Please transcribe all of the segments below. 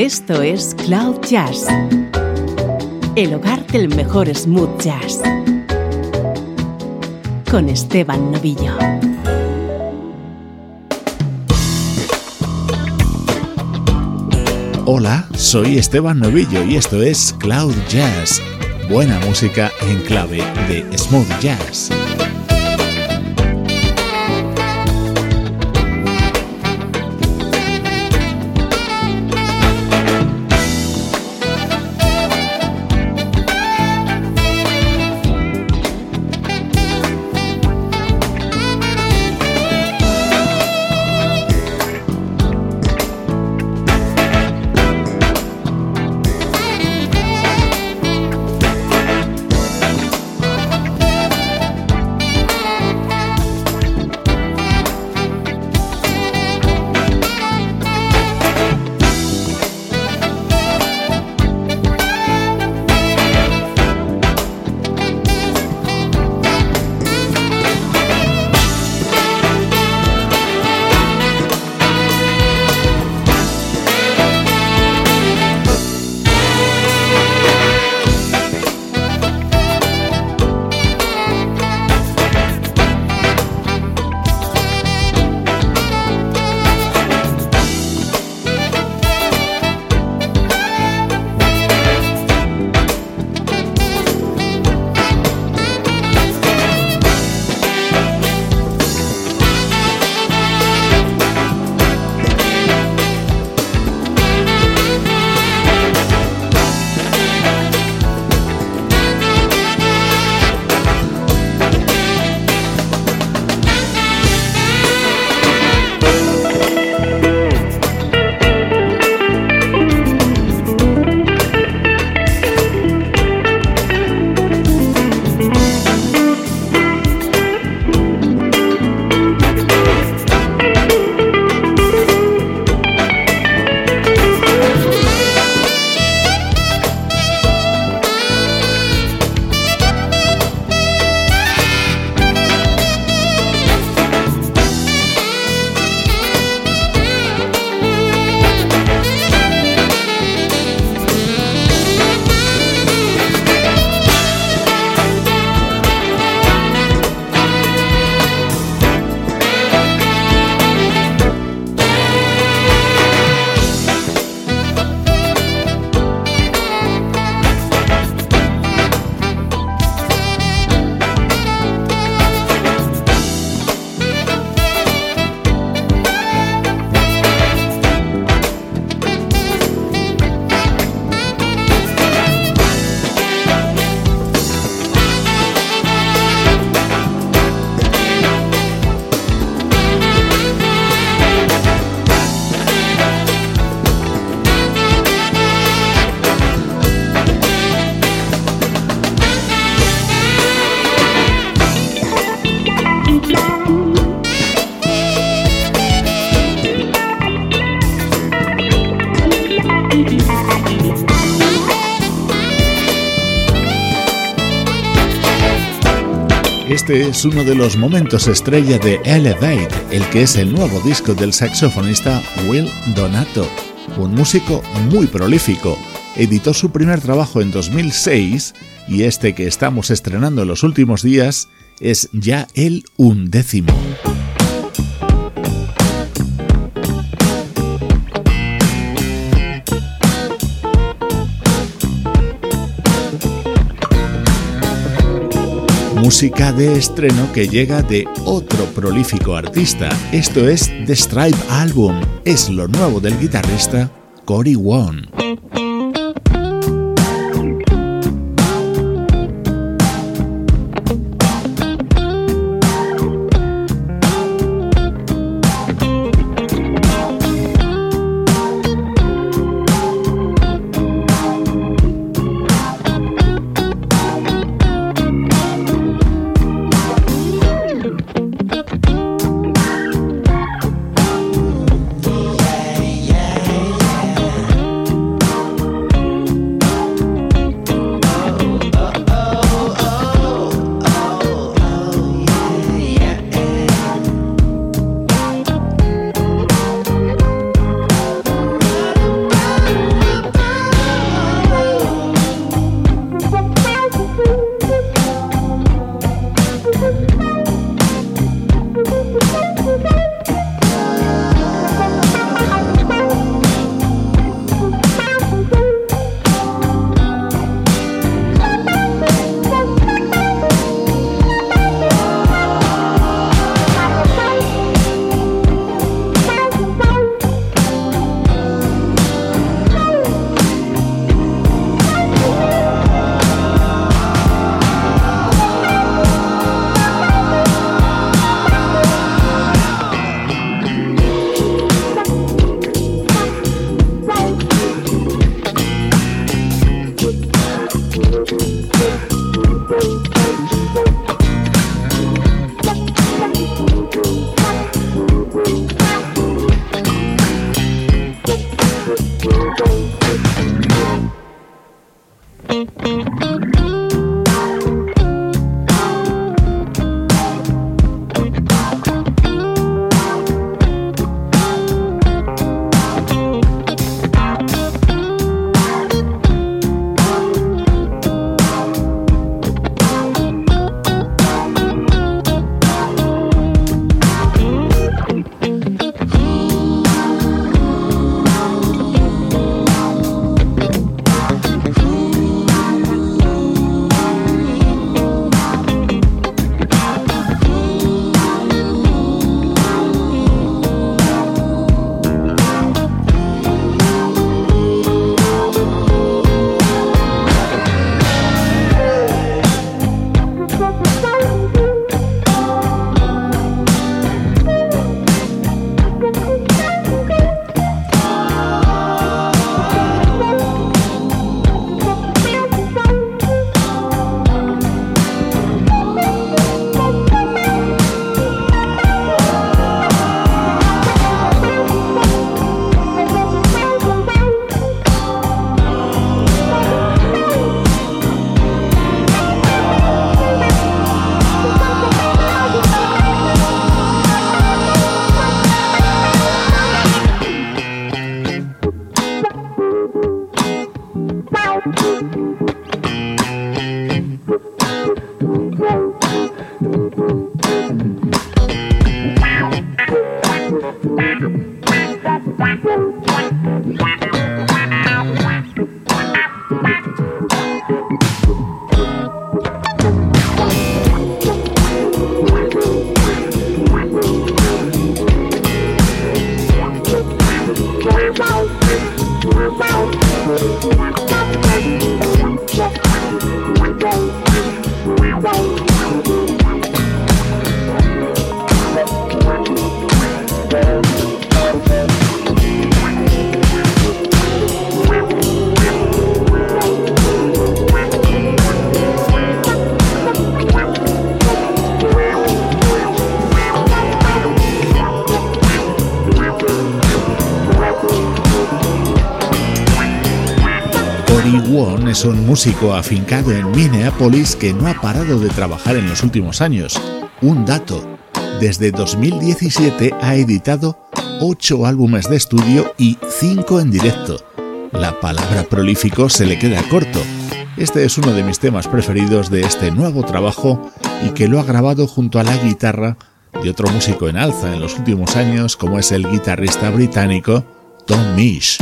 Esto es Cloud Jazz, el hogar del mejor smooth jazz, con Esteban Novillo. Hola, soy Esteban Novillo y esto es Cloud Jazz, buena música en clave de smooth jazz. Este es uno de los momentos estrella de Elevate, el que es el nuevo disco del saxofonista Will Donato, un músico muy prolífico. Editó su primer trabajo en 2006 y este que estamos estrenando en los últimos días es ya el undécimo. Música de estreno que llega de otro prolífico artista. Esto es The Stripe Album, es lo nuevo del guitarrista Cory Wong. Músico afincado en Minneapolis que no ha parado de trabajar en los últimos años. Un dato, desde 2017 ha editado 8 álbumes de estudio y 5 en directo. La palabra prolífico se le queda corto. Este es uno de mis temas preferidos de este nuevo trabajo y que lo ha grabado junto a la guitarra de otro músico en alza en los últimos años como es el guitarrista británico Tom Misch.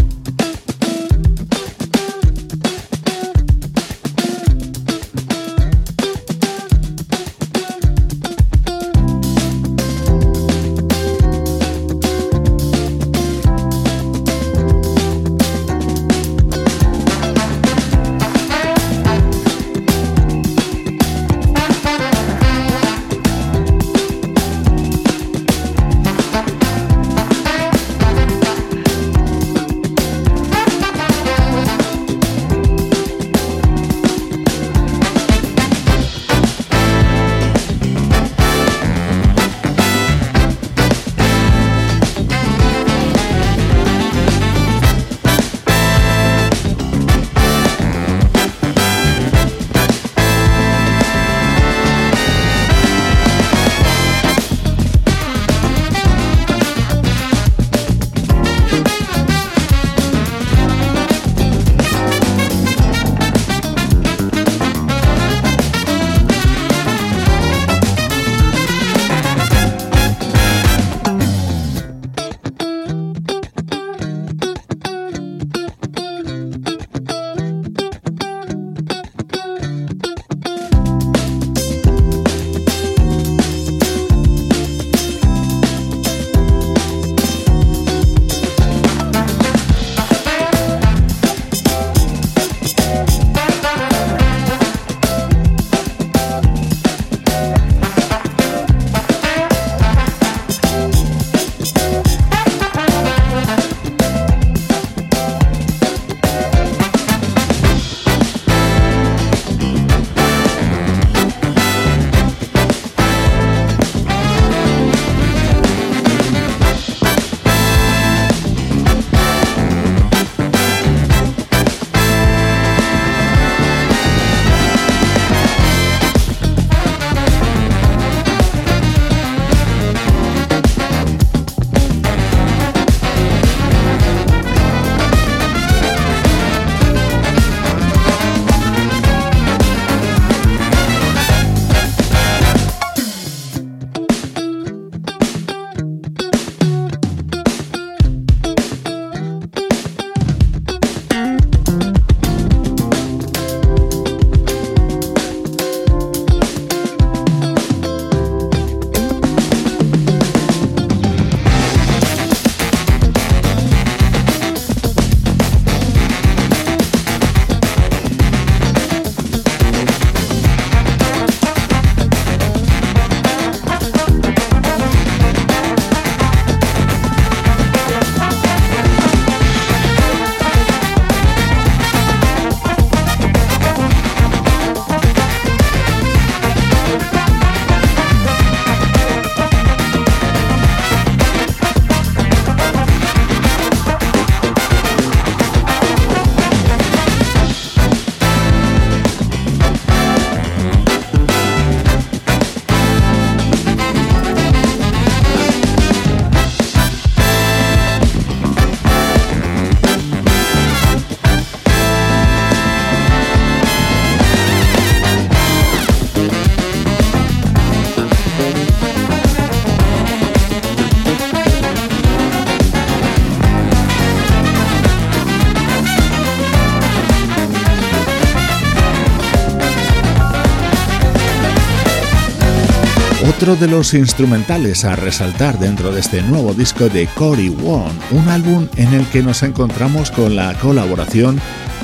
Otro de los instrumentales a resaltar dentro de este nuevo disco de Cory Wong, un álbum en el que nos encontramos con la colaboración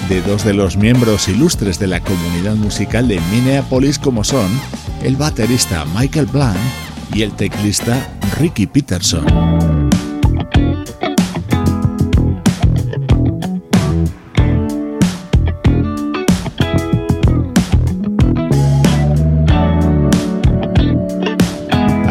de dos de los miembros ilustres de la comunidad musical de Minneapolis como son el baterista Michael Blanc y el teclista Ricky Peterson.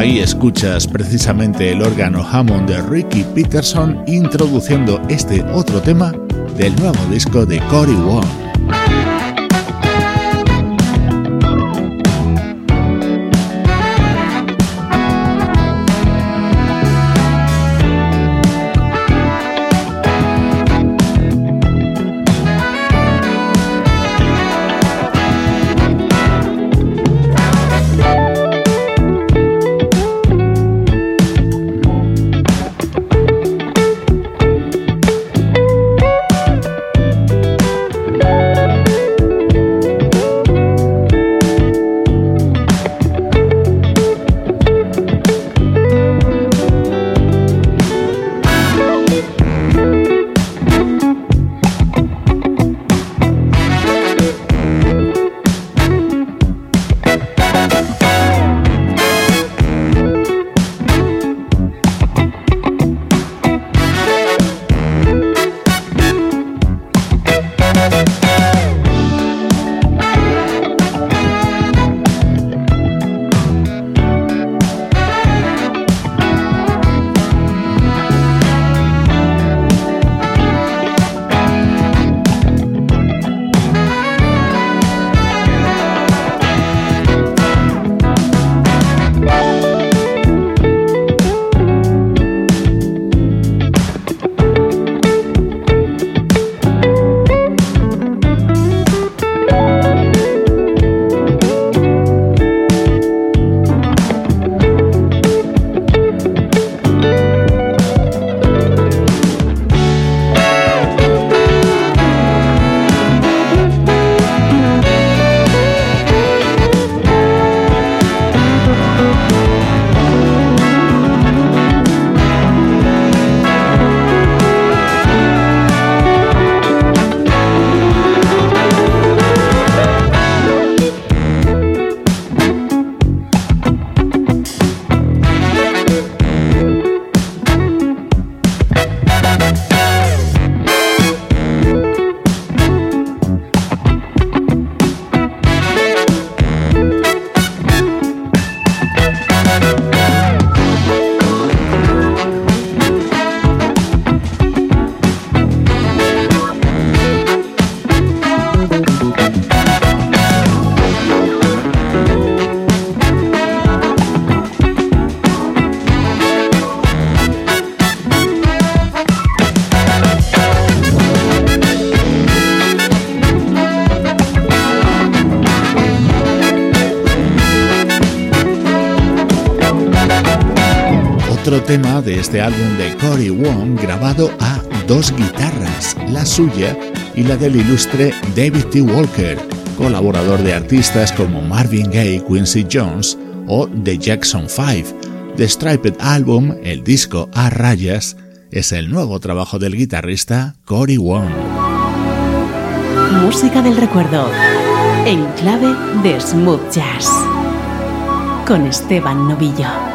Ahí escuchas precisamente el órgano Hammond de Ricky Peterson introduciendo este otro tema del nuevo disco de Cory Wong. Tema de este álbum de Cory Wong grabado a dos guitarras, la suya y la del ilustre David T. Walker, colaborador de artistas como Marvin Gaye, Quincy Jones o The Jackson 5. The Striped Album, el disco a rayas, es el nuevo trabajo del guitarrista Cory Wong. Música del recuerdo, en clave de smooth jazz, con Esteban Novillo.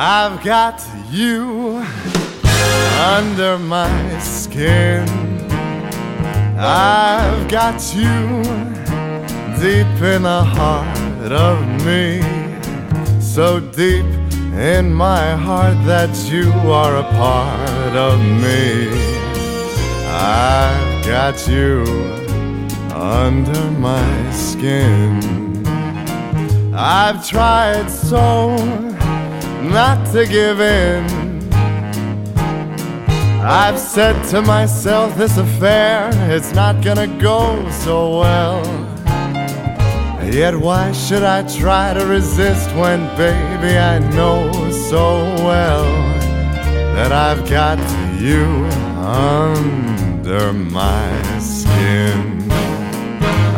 I've got you under my skin. I've got you deep in the heart of me. So deep in my heart that you are a part of me. I've got you under my skin. I've tried so not to give in. I've said to myself, this affair, it's not gonna go so well. Yet why should I try to resist when, baby, I know so well that I've got you under my skin.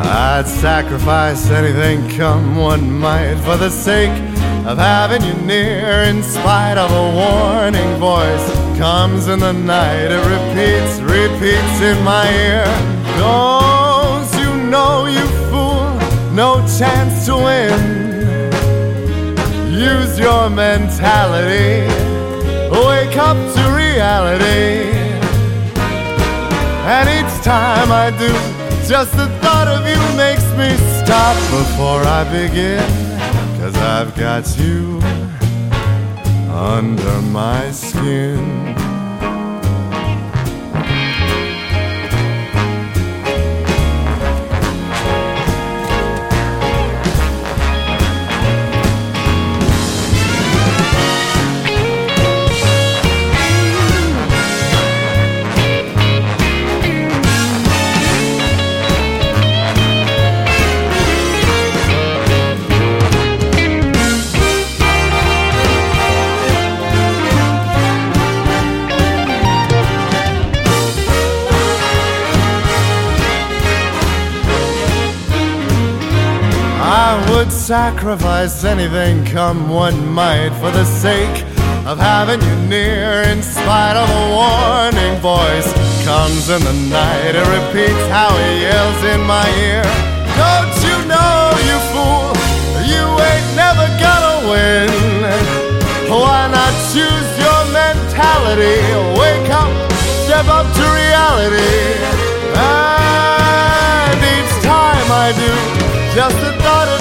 I'd sacrifice anything, come what might, for the sake of having you near in spite of a warning voice. Comes in the night it repeats repeats in my ear. Don't you know you fool no chance to win. Use your mentality. Wake up to reality. And each time I do just the thought of you makes me stop before I begin Cause I've got you under my skin. Sacrifice anything come what might for the sake of having you near. In spite of a warning voice comes in the night it repeats how he yells in my ear. Don't you know you fool you ain't never gonna win? Why not choose your mentality? Wake up step up to reality. And each time I do just the thought of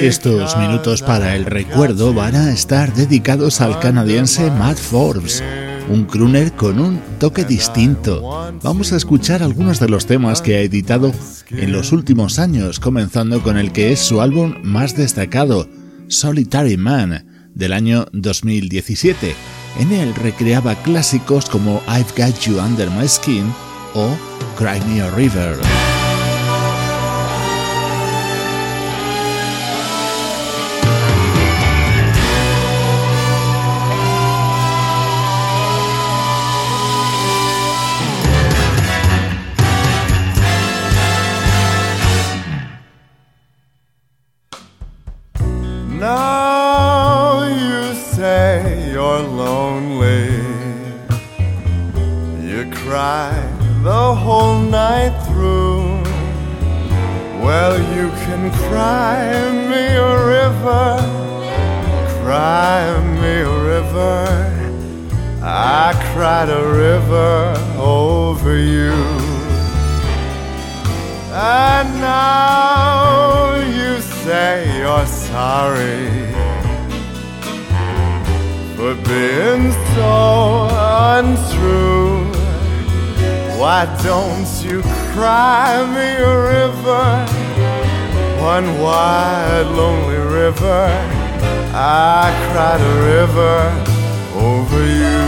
Estos minutos para el recuerdo van a estar dedicados al canadiense Matt Forbes, un crooner con un toque distinto. Vamos a escuchar algunos de los temas que ha editado en los últimos años, comenzando con el que es su álbum más destacado, Solitary Man, del año 2017. En él recreaba clásicos como I've Got You Under My Skin o Cry Me a River. cried a river over you.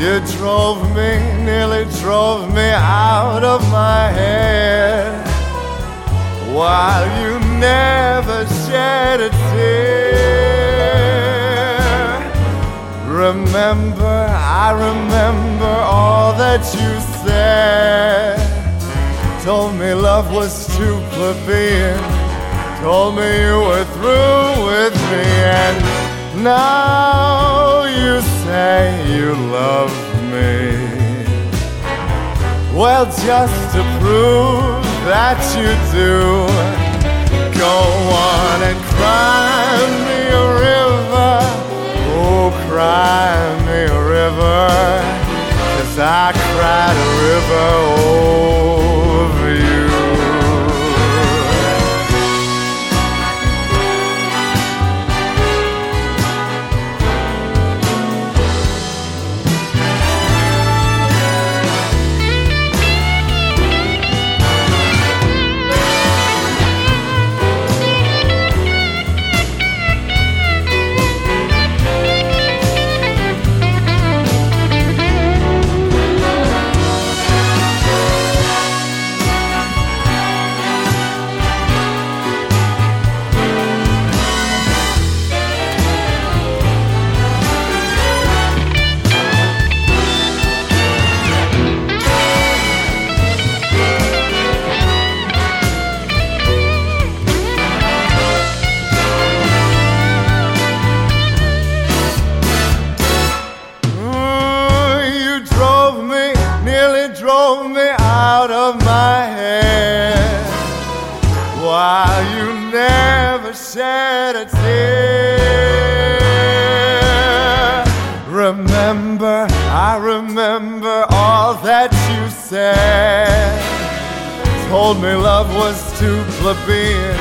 You drove me, nearly drove me out of my head while you never shed a tear. Remember, I remember all that you said. Told me love was stupid being told me you were through with me, and now you say you love me. Well, just to prove that you do, go on and cry me a river. Oh, cry me a river, cause I cried a river. Oh, told me love was too plebeian,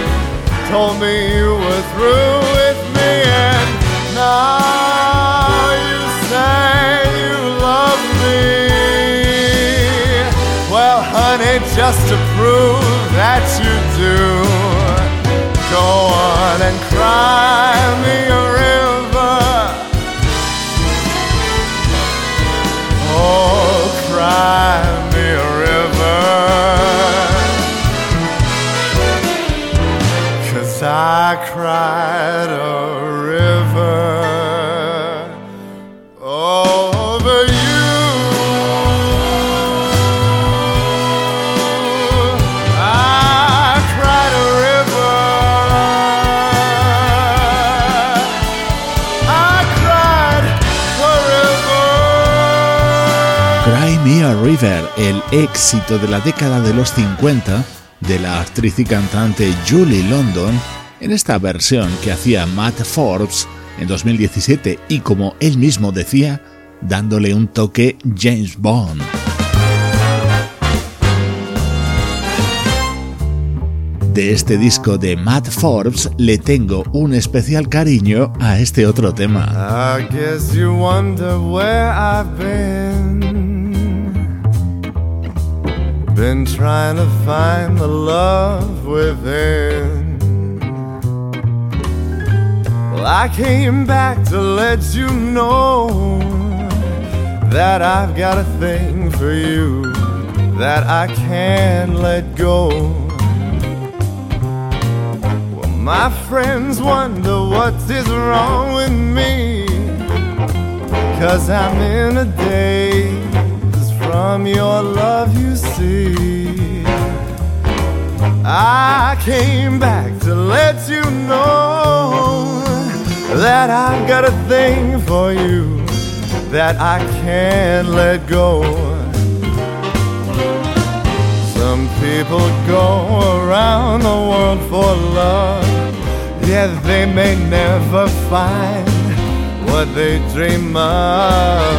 told me you were through with me, and now you say you love me. Well, honey, just to prove that you do, go on and cry me a river. Cried a river over you. I cried a river. I cried a river. Cry Me a River, el éxito de la década de los 50 de la actriz y cantante Julie London en esta versión que hacía Matt Forbes en 2017 y como él mismo decía, dándole un toque James Bond. De este disco de Matt Forbes le tengo un especial cariño a este otro tema. Well, I came back to let you know that I've got a thing for you that I can't let go. Well, my friends wonder what is wrong with me. Cause I'm in a daze from your love, you see. I came back to let you know that I've got a thing for you that I can't let go. Some people go around the world for love, yet they may never find what they dream of.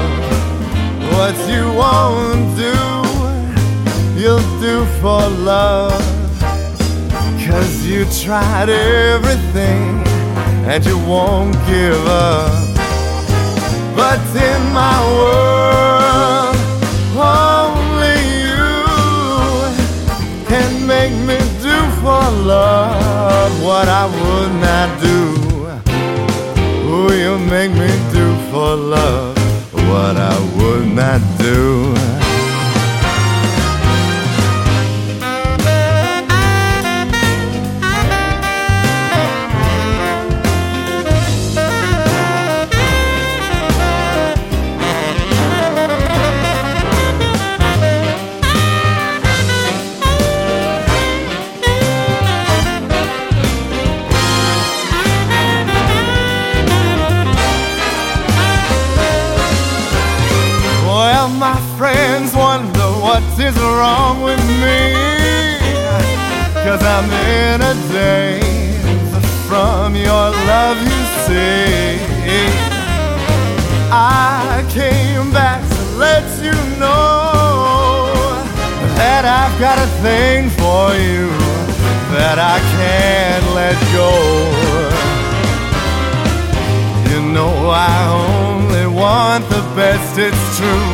What you won't do, you'll do for love. Cause you tried everything and you won't give up. But in my world, only you can make me do for love what I would not do. Ooh, you make me do for love what I would not do. Wrong with me. Cause I'm in a daze from your love, you see. I came back to let you know that I've got a thing for you that I can't let go. You know I only want the best, it's true.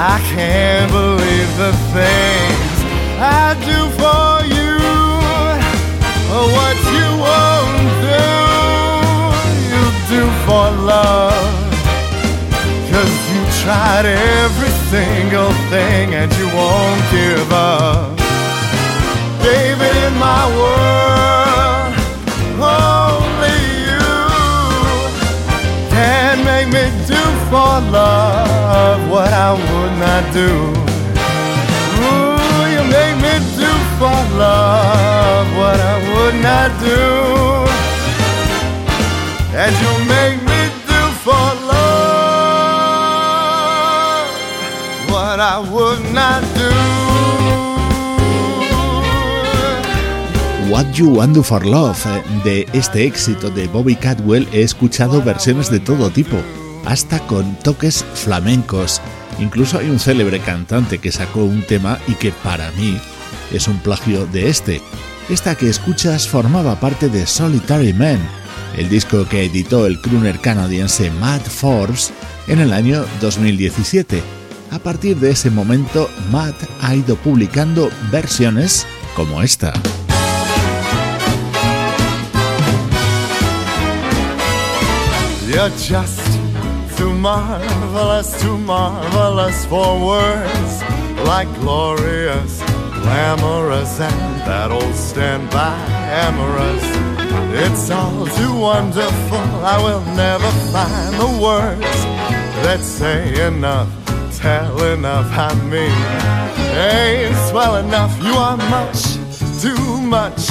I can't believe the things I do for you. What you won't do, you do for love. Cause you tried every single thing and you won't give up. Baby, in my world, I would not do. Ooh, you make me do for love what I would not do. And you make me do for love what I would not do. What You Want Do for Love. eh, De este éxito de Bobby Cadwell he escuchado versiones de todo tipo, hasta con toques flamencos. Incluso hay un célebre cantante que sacó un tema y que para mí es un plagio de este. Esta que escuchas formaba parte de Solitary Man, el disco que editó el crooner canadiense Matt Forbes en el año 2017. A partir de ese momento, Matt ha ido publicando versiones como esta. Marvelous, too marvelous for words like glorious, glamorous, and that old standby amorous. It's all too wonderful, I will never find the words that say enough, tell enough, I mean. Ain't swell enough, you are much, too much,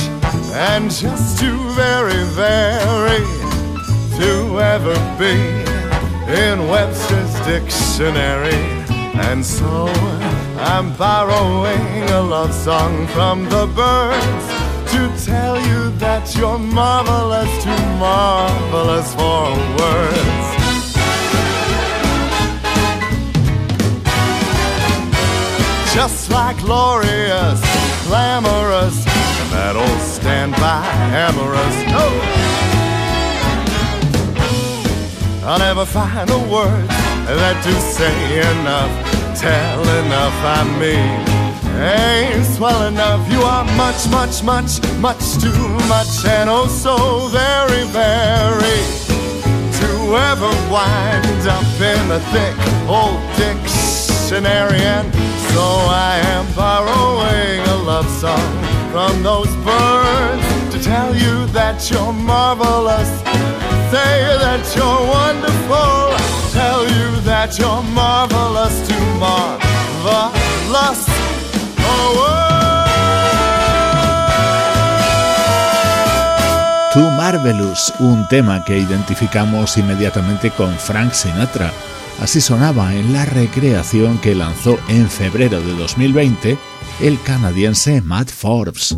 and just too very, very to ever be in Webster's dictionary. And so I'm borrowing a love song from the birds to tell you that you're marvelous, too marvelous for words. Just like glorious, glamorous, and that old standby amorous. Oh! I'll never find the words that do say enough, tell enough. I mean, ain't swell enough. You are much, much, much, much too much, and oh so very, very to ever wind up in the thick old dictionary. And so I am borrowing a love song from those birds to tell you that you're marvelous say that you're wonderful, tell you that you're marvelous, too marvelous. Oh, Too Marvelous, un tema que identificamos inmediatamente con Frank Sinatra. Así sonaba en la recreación que lanzó en febrero de 2020 el canadiense Matt Forbes.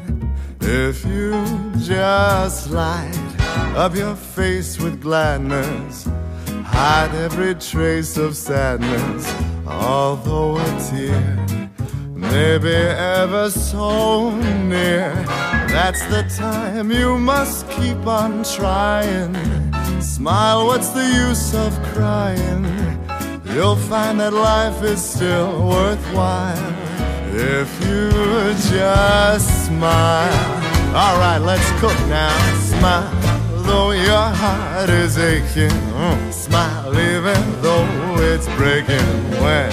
If you just light up your face with gladness, hide every trace of sadness, although a tear may be ever so near. That's the time you must keep on trying. Smile, what's the use of crying? You'll find that life is still worthwhile if you just smile. All right, let's cook now. Smile, though your heart is aching. Mm. Smile, even though it's breaking. When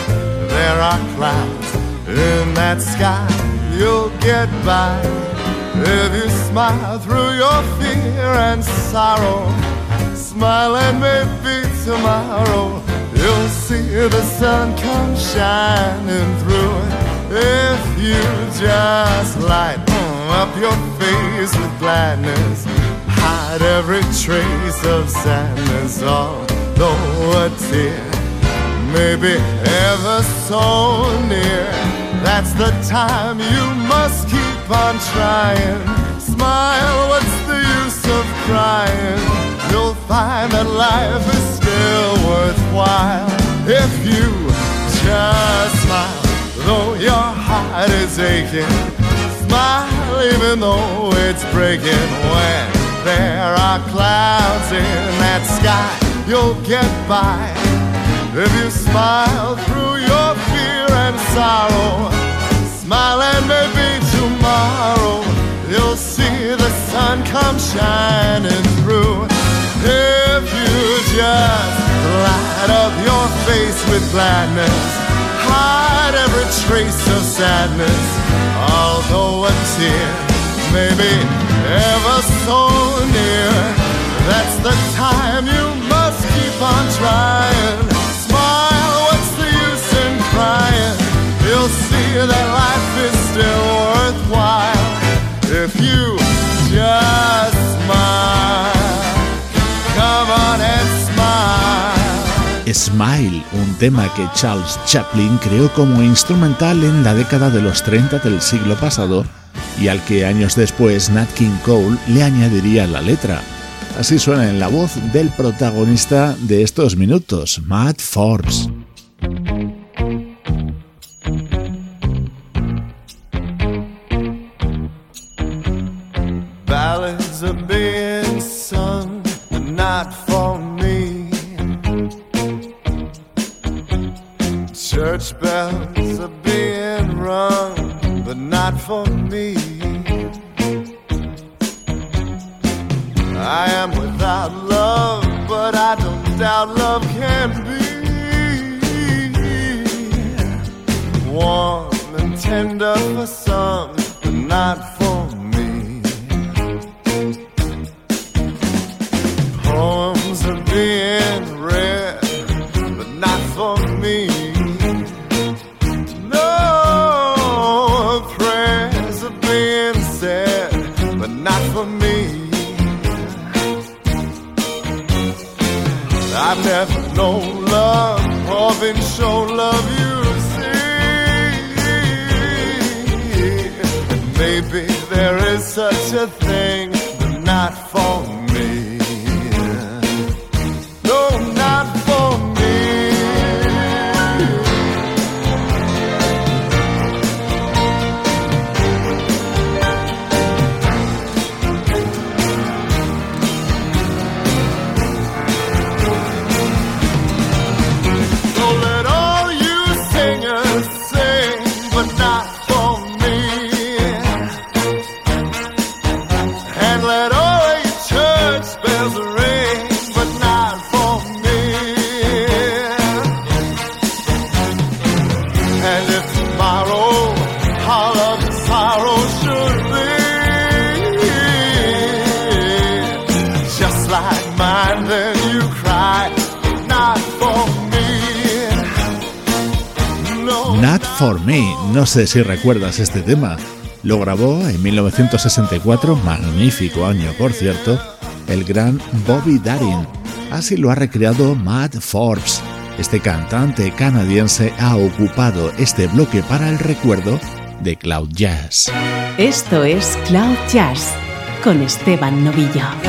there are clouds in that sky, you'll get by. If you smile through your fear and sorrow, smile and maybe tomorrow you'll see the sun come shining through. If you just light up your face with gladness. Hide every trace of sadness, although a tear may be ever so near. That's the time you must keep on trying. Smile, what's the use of crying? You'll find that life is still worthwhile if you just smile, though your heart is aching. Smile even though it's breaking when there are clouds in that sky you'll get by. If you smile through your fear and sorrow smile and maybe tomorrow you'll see the sun come shining through. If you just light up your face with gladness hide every trace of sadness although a tear may be ever so near. That's the time you must keep on trying. Smile, what's the use in crying? You'll see that life is still worthwhile if you just smile. Smile. Un tema que Charles Chaplin creó como instrumental en la década de los 30 del siglo pasado y al que años después Nat King Cole le añadiría la letra. Así suena en la voz del protagonista de estos minutos, Matt Forbes. Church bells are being rung, but not for me. I am without love, but I don't doubt love can be warm and tender for some, but not for me. Poems are being sé si recuerdas este tema. Lo grabó en 1964, magnífico año por cierto, el gran Bobby Darin. Así lo ha recreado Matt Forbes. Este cantante canadiense ha ocupado este bloque para el recuerdo de Cloud Jazz. Esto es Cloud Jazz con Esteban Novillo.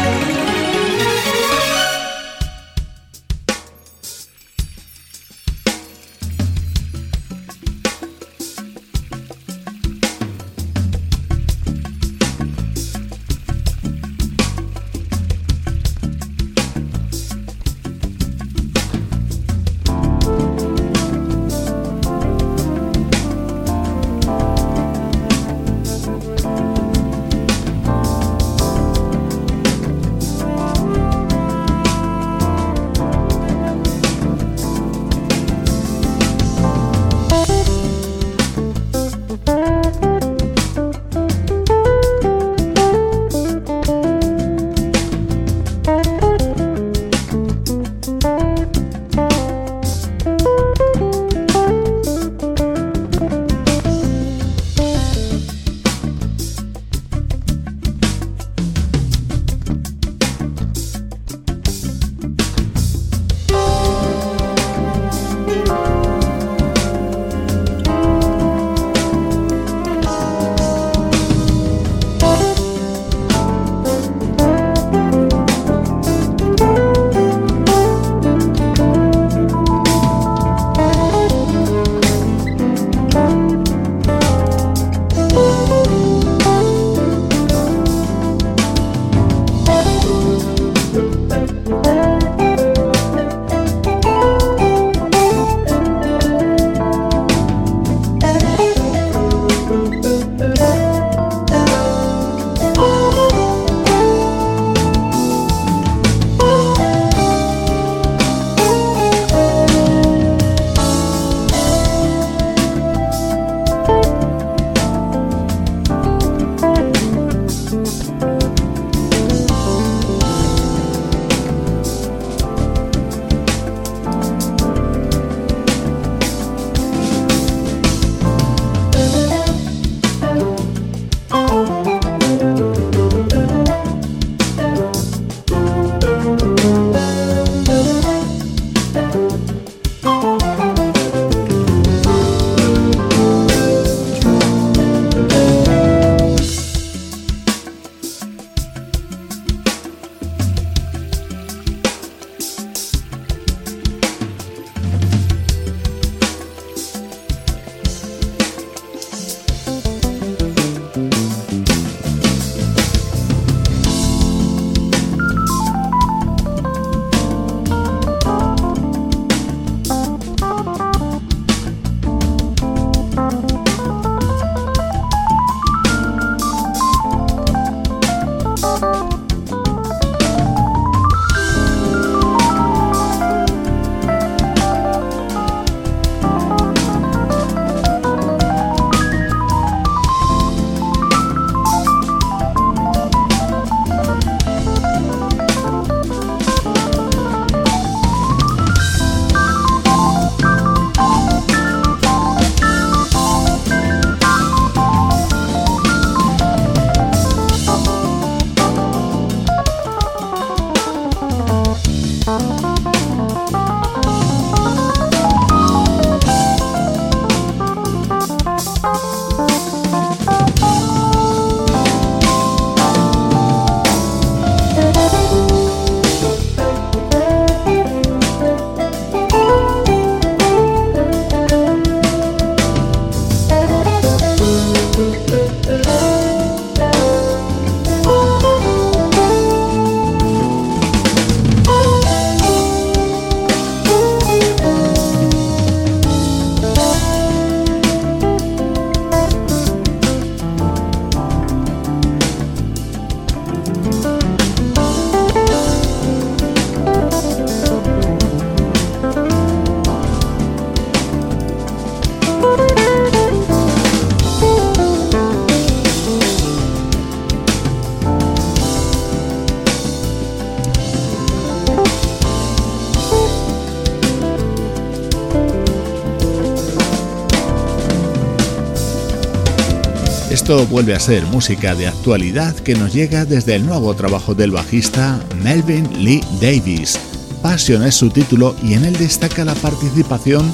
Esto vuelve a ser música de actualidad que nos llega desde el nuevo trabajo del bajista Melvin Lee Davis. Passion es su título y en él destaca la participación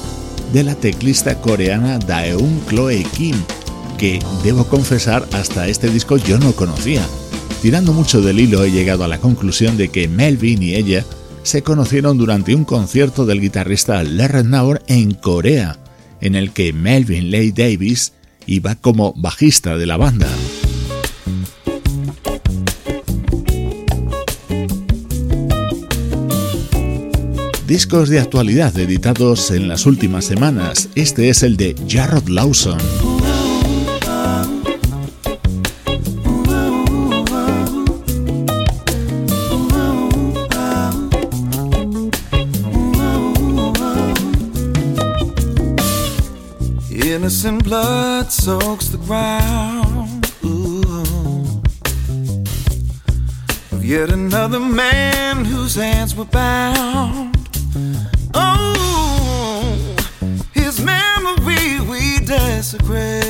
de la teclista coreana Daeun Chloe Kim, que debo confesar hasta este disco yo no conocía. Tirando mucho del hilo he llegado a la conclusión de que Melvin y ella se conocieron durante un concierto del guitarrista Larry Naur en Corea, en el que Melvin Lee Davis y va como bajista de la banda. Discos de actualidad editados en las últimas semanas. Este es el de Jarrod Lawson. Innocent blood soaks the ground. Ooh. Of yet another man whose hands were bound. Oh, his memory we desecrate.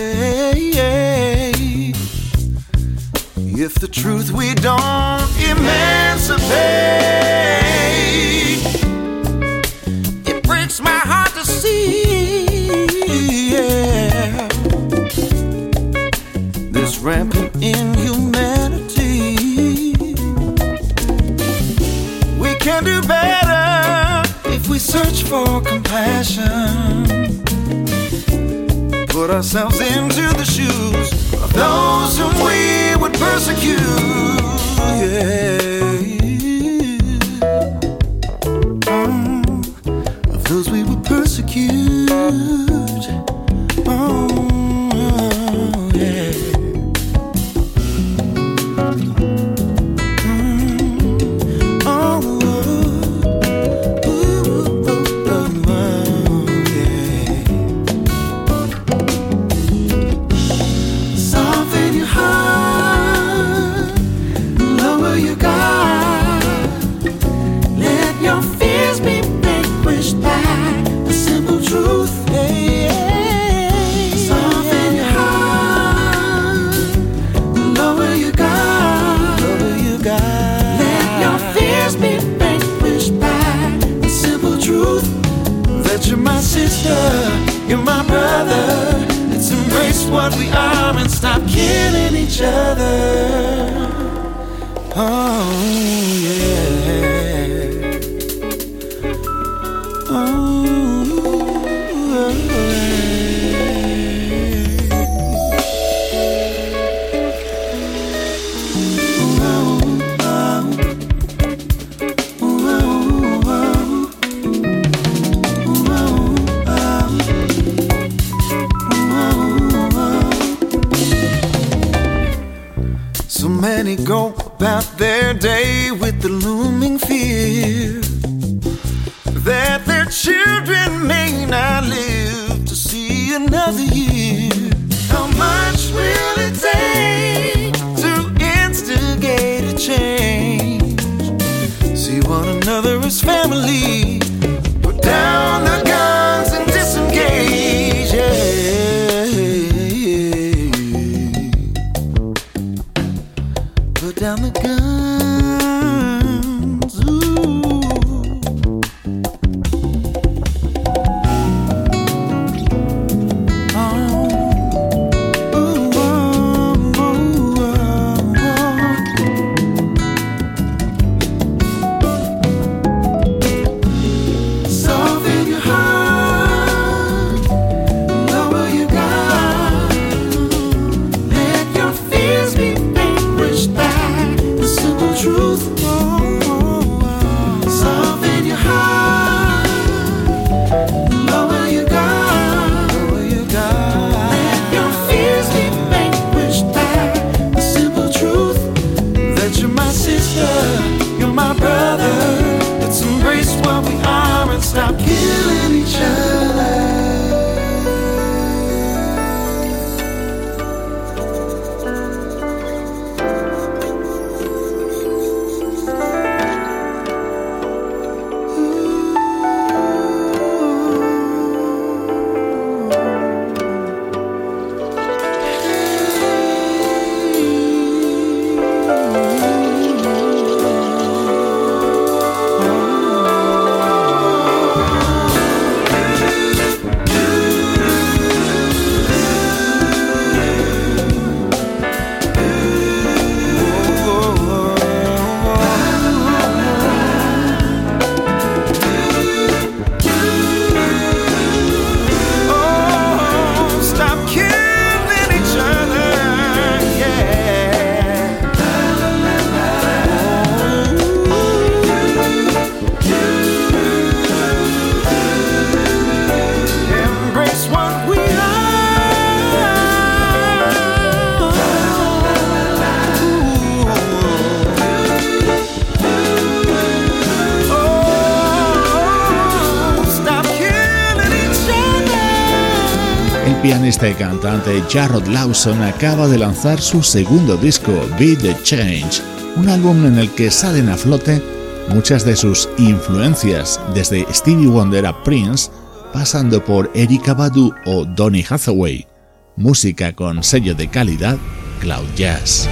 If the truth we don't emancipate, it breaks my heart to see. Those whom we would persecute, mm. of those we would persecute. Y cantante Jarrod Lawson acaba de lanzar su segundo disco, Be the Change, un álbum en el que salen a flote muchas de sus influencias, desde Stevie Wonder a Prince, pasando por Erika Badu o Donny Hathaway. Música con sello de calidad, Cloud Jazz.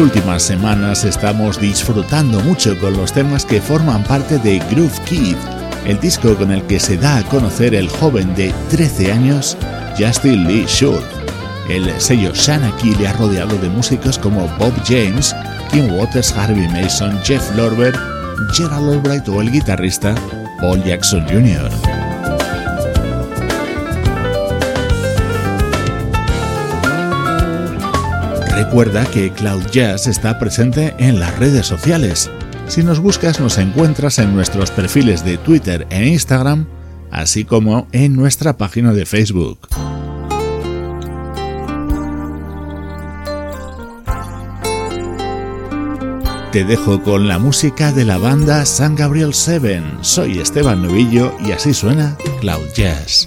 Últimas semanas estamos disfrutando mucho con los temas que forman parte de Groove Kid, el disco con el que se da a conocer el joven de 13 años Justin Lee Short. El sello Shanaki le ha rodeado de músicos como Bob James, Kim Waters, Harvey Mason, Jeff Lorber, Gerald Albright o el guitarrista Paul Jackson Jr. Recuerda que Cloud Jazz está presente en las redes sociales. Si nos buscas nos encuentras en nuestros perfiles de Twitter e Instagram, así como en nuestra página de Facebook. Te dejo con la música de la banda San Gabriel 7. Soy Esteban Novillo y así suena Cloud Jazz.